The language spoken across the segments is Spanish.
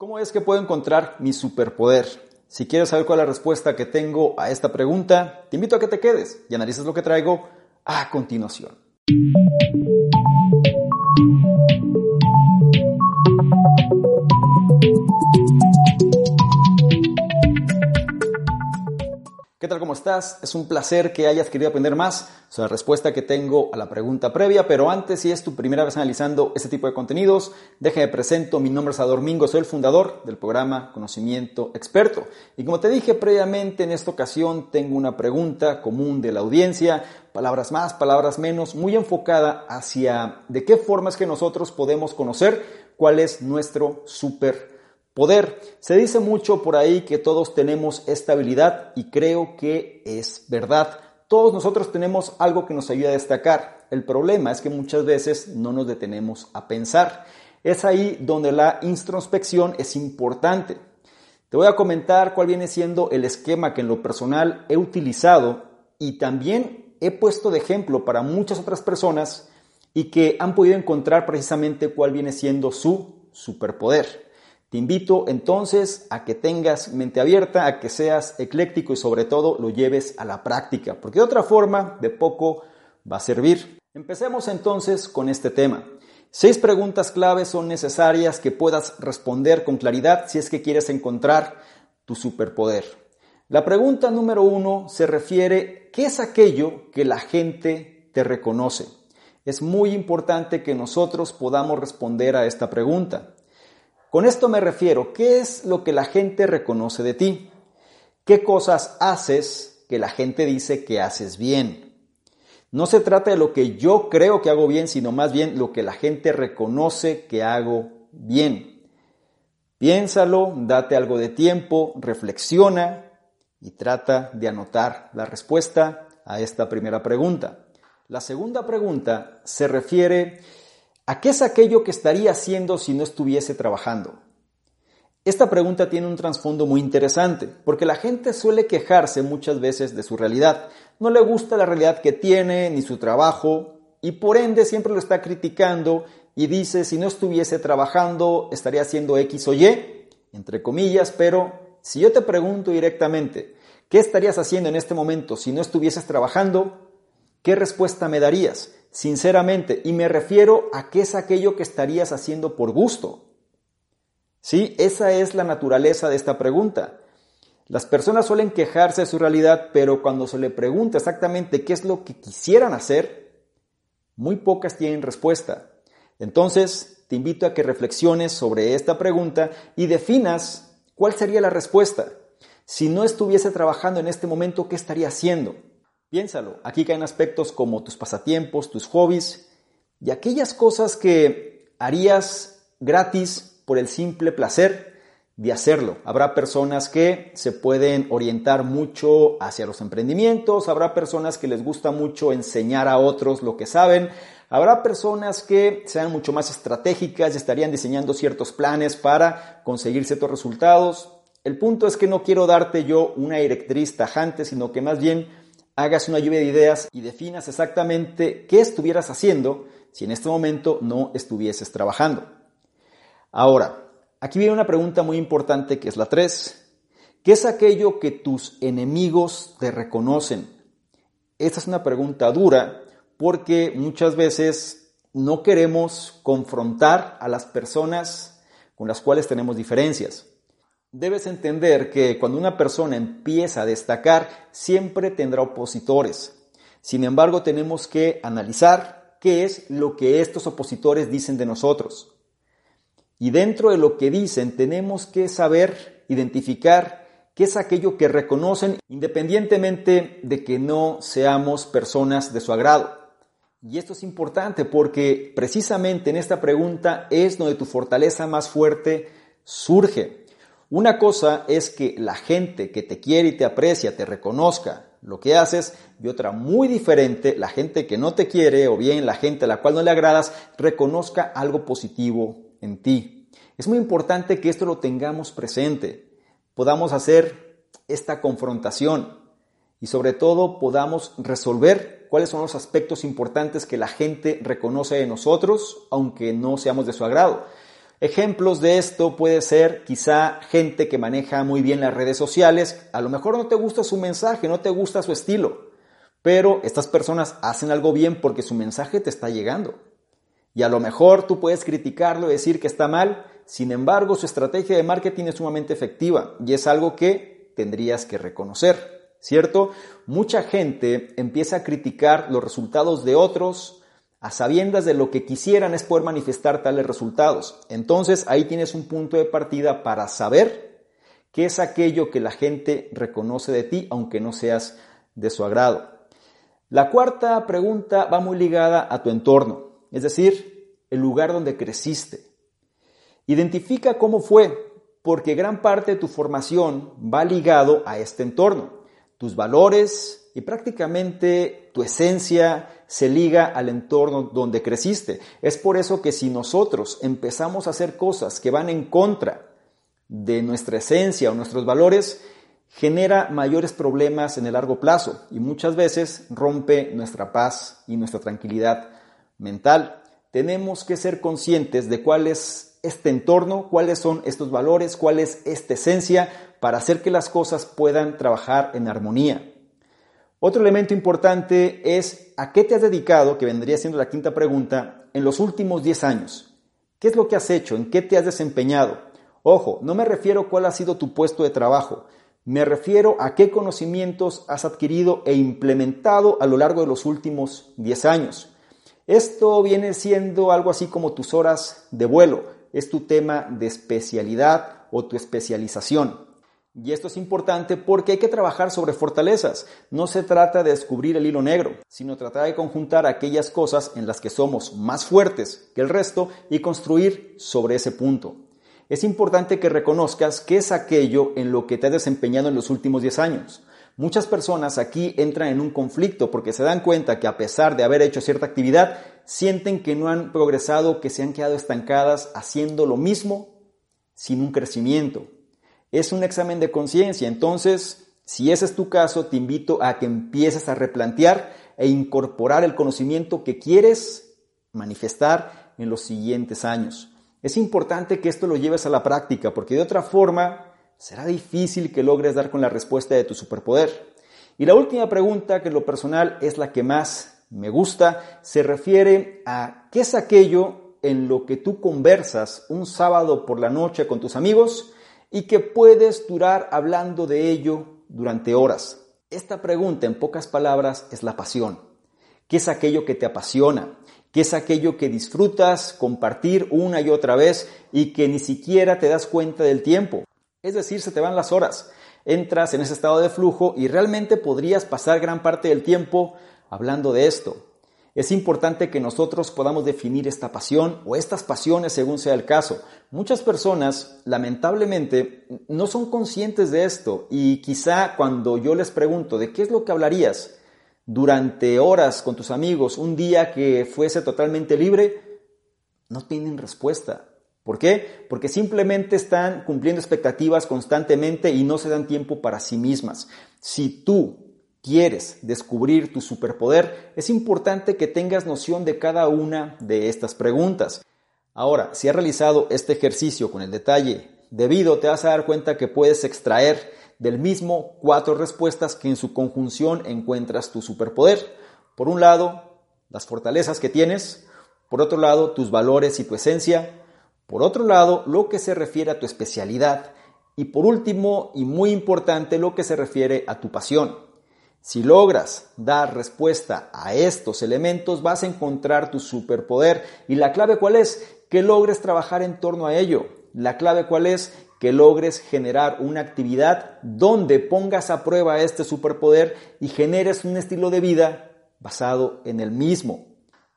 ¿Cómo es que puedo encontrar mi superpoder? Si quieres saber cuál es la respuesta que tengo a esta pregunta, te invito a que te quedes y analices lo que traigo a continuación. ¿Cómo estás? Es un placer que hayas querido aprender más. Sobre la respuesta que tengo a la pregunta previa, pero antes, si es tu primera vez analizando este tipo de contenidos, déjame presento, mi nombre es Adormingo, soy el fundador del programa Conocimiento Experto. Y como te dije previamente, en esta ocasión tengo una pregunta común de la audiencia, palabras más, palabras menos, muy enfocada hacia de qué forma es que nosotros podemos conocer cuál es nuestro super Poder. Se dice mucho por ahí que todos tenemos esta habilidad y creo que es verdad. Todos nosotros tenemos algo que nos ayuda a destacar. El problema es que muchas veces no nos detenemos a pensar. Es ahí donde la introspección es importante. Te voy a comentar cuál viene siendo el esquema que en lo personal he utilizado y también he puesto de ejemplo para muchas otras personas y que han podido encontrar precisamente cuál viene siendo su superpoder. Te invito entonces a que tengas mente abierta, a que seas ecléctico y sobre todo lo lleves a la práctica, porque de otra forma de poco va a servir. Empecemos entonces con este tema. Seis preguntas claves son necesarias que puedas responder con claridad si es que quieres encontrar tu superpoder. La pregunta número uno se refiere, ¿qué es aquello que la gente te reconoce? Es muy importante que nosotros podamos responder a esta pregunta. Con esto me refiero, ¿qué es lo que la gente reconoce de ti? ¿Qué cosas haces que la gente dice que haces bien? No se trata de lo que yo creo que hago bien, sino más bien lo que la gente reconoce que hago bien. Piénsalo, date algo de tiempo, reflexiona y trata de anotar la respuesta a esta primera pregunta. La segunda pregunta se refiere ¿A qué es aquello que estaría haciendo si no estuviese trabajando? Esta pregunta tiene un trasfondo muy interesante, porque la gente suele quejarse muchas veces de su realidad. No le gusta la realidad que tiene ni su trabajo, y por ende siempre lo está criticando y dice, si no estuviese trabajando, estaría haciendo X o Y, entre comillas, pero si yo te pregunto directamente, ¿qué estarías haciendo en este momento si no estuvieses trabajando? ¿Qué respuesta me darías? Sinceramente, y me refiero a qué es aquello que estarías haciendo por gusto. Sí, esa es la naturaleza de esta pregunta. Las personas suelen quejarse de su realidad, pero cuando se le pregunta exactamente qué es lo que quisieran hacer, muy pocas tienen respuesta. Entonces, te invito a que reflexiones sobre esta pregunta y definas cuál sería la respuesta. Si no estuviese trabajando en este momento, ¿qué estaría haciendo? Piénsalo, aquí caen aspectos como tus pasatiempos, tus hobbies y aquellas cosas que harías gratis por el simple placer de hacerlo. Habrá personas que se pueden orientar mucho hacia los emprendimientos, habrá personas que les gusta mucho enseñar a otros lo que saben, habrá personas que sean mucho más estratégicas y estarían diseñando ciertos planes para conseguir ciertos resultados. El punto es que no quiero darte yo una directriz tajante, sino que más bien hagas una lluvia de ideas y definas exactamente qué estuvieras haciendo si en este momento no estuvieses trabajando. Ahora, aquí viene una pregunta muy importante que es la 3. ¿Qué es aquello que tus enemigos te reconocen? Esta es una pregunta dura porque muchas veces no queremos confrontar a las personas con las cuales tenemos diferencias. Debes entender que cuando una persona empieza a destacar, siempre tendrá opositores. Sin embargo, tenemos que analizar qué es lo que estos opositores dicen de nosotros. Y dentro de lo que dicen, tenemos que saber identificar qué es aquello que reconocen independientemente de que no seamos personas de su agrado. Y esto es importante porque precisamente en esta pregunta es donde tu fortaleza más fuerte surge. Una cosa es que la gente que te quiere y te aprecia te reconozca lo que haces y otra muy diferente, la gente que no te quiere o bien la gente a la cual no le agradas reconozca algo positivo en ti. Es muy importante que esto lo tengamos presente, podamos hacer esta confrontación y sobre todo podamos resolver cuáles son los aspectos importantes que la gente reconoce de nosotros, aunque no seamos de su agrado. Ejemplos de esto puede ser quizá gente que maneja muy bien las redes sociales, a lo mejor no te gusta su mensaje, no te gusta su estilo, pero estas personas hacen algo bien porque su mensaje te está llegando. Y a lo mejor tú puedes criticarlo y decir que está mal, sin embargo su estrategia de marketing es sumamente efectiva y es algo que tendrías que reconocer, ¿cierto? Mucha gente empieza a criticar los resultados de otros, a sabiendas de lo que quisieran es poder manifestar tales resultados. Entonces ahí tienes un punto de partida para saber qué es aquello que la gente reconoce de ti, aunque no seas de su agrado. La cuarta pregunta va muy ligada a tu entorno, es decir, el lugar donde creciste. Identifica cómo fue, porque gran parte de tu formación va ligado a este entorno. Tus valores y prácticamente tu esencia, se liga al entorno donde creciste. Es por eso que si nosotros empezamos a hacer cosas que van en contra de nuestra esencia o nuestros valores, genera mayores problemas en el largo plazo y muchas veces rompe nuestra paz y nuestra tranquilidad mental. Tenemos que ser conscientes de cuál es este entorno, cuáles son estos valores, cuál es esta esencia para hacer que las cosas puedan trabajar en armonía. Otro elemento importante es a qué te has dedicado, que vendría siendo la quinta pregunta, en los últimos 10 años. ¿Qué es lo que has hecho? ¿En qué te has desempeñado? Ojo, no me refiero a cuál ha sido tu puesto de trabajo, me refiero a qué conocimientos has adquirido e implementado a lo largo de los últimos 10 años. Esto viene siendo algo así como tus horas de vuelo, es tu tema de especialidad o tu especialización. Y esto es importante porque hay que trabajar sobre fortalezas. No se trata de descubrir el hilo negro, sino tratar de conjuntar aquellas cosas en las que somos más fuertes que el resto y construir sobre ese punto. Es importante que reconozcas qué es aquello en lo que te has desempeñado en los últimos 10 años. Muchas personas aquí entran en un conflicto porque se dan cuenta que a pesar de haber hecho cierta actividad, sienten que no han progresado, que se han quedado estancadas haciendo lo mismo sin un crecimiento es un examen de conciencia. Entonces, si ese es tu caso, te invito a que empieces a replantear e incorporar el conocimiento que quieres manifestar en los siguientes años. Es importante que esto lo lleves a la práctica porque de otra forma será difícil que logres dar con la respuesta de tu superpoder. Y la última pregunta, que en lo personal es la que más me gusta, se refiere a qué es aquello en lo que tú conversas un sábado por la noche con tus amigos y que puedes durar hablando de ello durante horas. Esta pregunta, en pocas palabras, es la pasión. ¿Qué es aquello que te apasiona? ¿Qué es aquello que disfrutas compartir una y otra vez y que ni siquiera te das cuenta del tiempo? Es decir, se te van las horas. Entras en ese estado de flujo y realmente podrías pasar gran parte del tiempo hablando de esto. Es importante que nosotros podamos definir esta pasión o estas pasiones según sea el caso. Muchas personas, lamentablemente, no son conscientes de esto y quizá cuando yo les pregunto de qué es lo que hablarías durante horas con tus amigos, un día que fuese totalmente libre, no tienen respuesta. ¿Por qué? Porque simplemente están cumpliendo expectativas constantemente y no se dan tiempo para sí mismas. Si tú quieres descubrir tu superpoder, es importante que tengas noción de cada una de estas preguntas. Ahora, si has realizado este ejercicio con el detalle debido, te vas a dar cuenta que puedes extraer del mismo cuatro respuestas que en su conjunción encuentras tu superpoder. Por un lado, las fortalezas que tienes, por otro lado, tus valores y tu esencia, por otro lado, lo que se refiere a tu especialidad y por último, y muy importante, lo que se refiere a tu pasión. Si logras dar respuesta a estos elementos, vas a encontrar tu superpoder. ¿Y la clave cuál es? Que logres trabajar en torno a ello. La clave cuál es? Que logres generar una actividad donde pongas a prueba este superpoder y generes un estilo de vida basado en el mismo.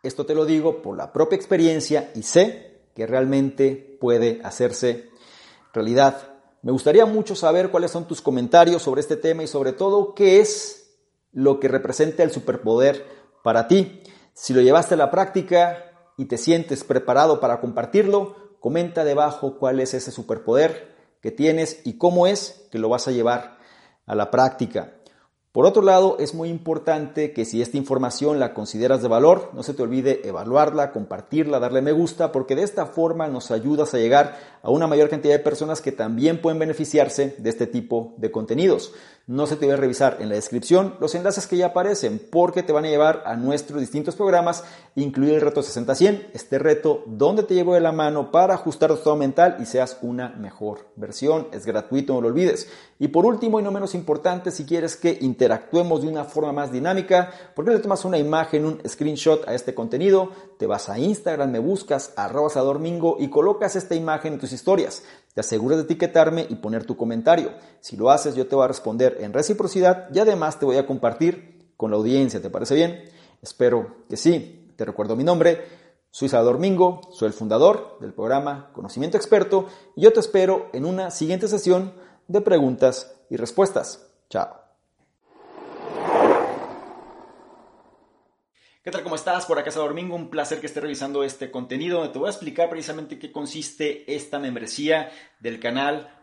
Esto te lo digo por la propia experiencia y sé que realmente puede hacerse realidad. Me gustaría mucho saber cuáles son tus comentarios sobre este tema y sobre todo qué es lo que representa el superpoder para ti. Si lo llevaste a la práctica y te sientes preparado para compartirlo, comenta debajo cuál es ese superpoder que tienes y cómo es que lo vas a llevar a la práctica. Por otro lado, es muy importante que si esta información la consideras de valor, no se te olvide evaluarla, compartirla, darle me gusta, porque de esta forma nos ayudas a llegar a una mayor cantidad de personas que también pueden beneficiarse de este tipo de contenidos. No se te olvide revisar en la descripción los enlaces que ya aparecen, porque te van a llevar a nuestros distintos programas, incluido el reto 60-100, este reto donde te llevo de la mano para ajustar tu estado mental y seas una mejor versión. Es gratuito, no lo olvides. Y por último y no menos importante, si quieres que interactuemos de una forma más dinámica, ¿por qué le tomas una imagen, un screenshot a este contenido? Te vas a Instagram, me buscas, arroba Domingo y colocas esta imagen en tus historias. Te aseguras de etiquetarme y poner tu comentario. Si lo haces, yo te voy a responder en reciprocidad y además te voy a compartir con la audiencia. ¿Te parece bien? Espero que sí. Te recuerdo mi nombre. Soy Salvador Mingo, soy el fundador del programa Conocimiento Experto y yo te espero en una siguiente sesión de preguntas y respuestas. Chao. ¿Qué tal? ¿Cómo estás? Por acá Domingo, un placer que estés revisando este contenido donde te voy a explicar precisamente qué consiste esta membresía del canal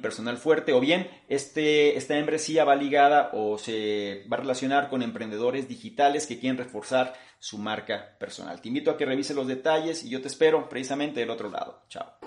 personal fuerte o bien este, esta membresía va ligada o se va a relacionar con emprendedores digitales que quieren reforzar su marca personal. Te invito a que revise los detalles y yo te espero precisamente del otro lado. Chao.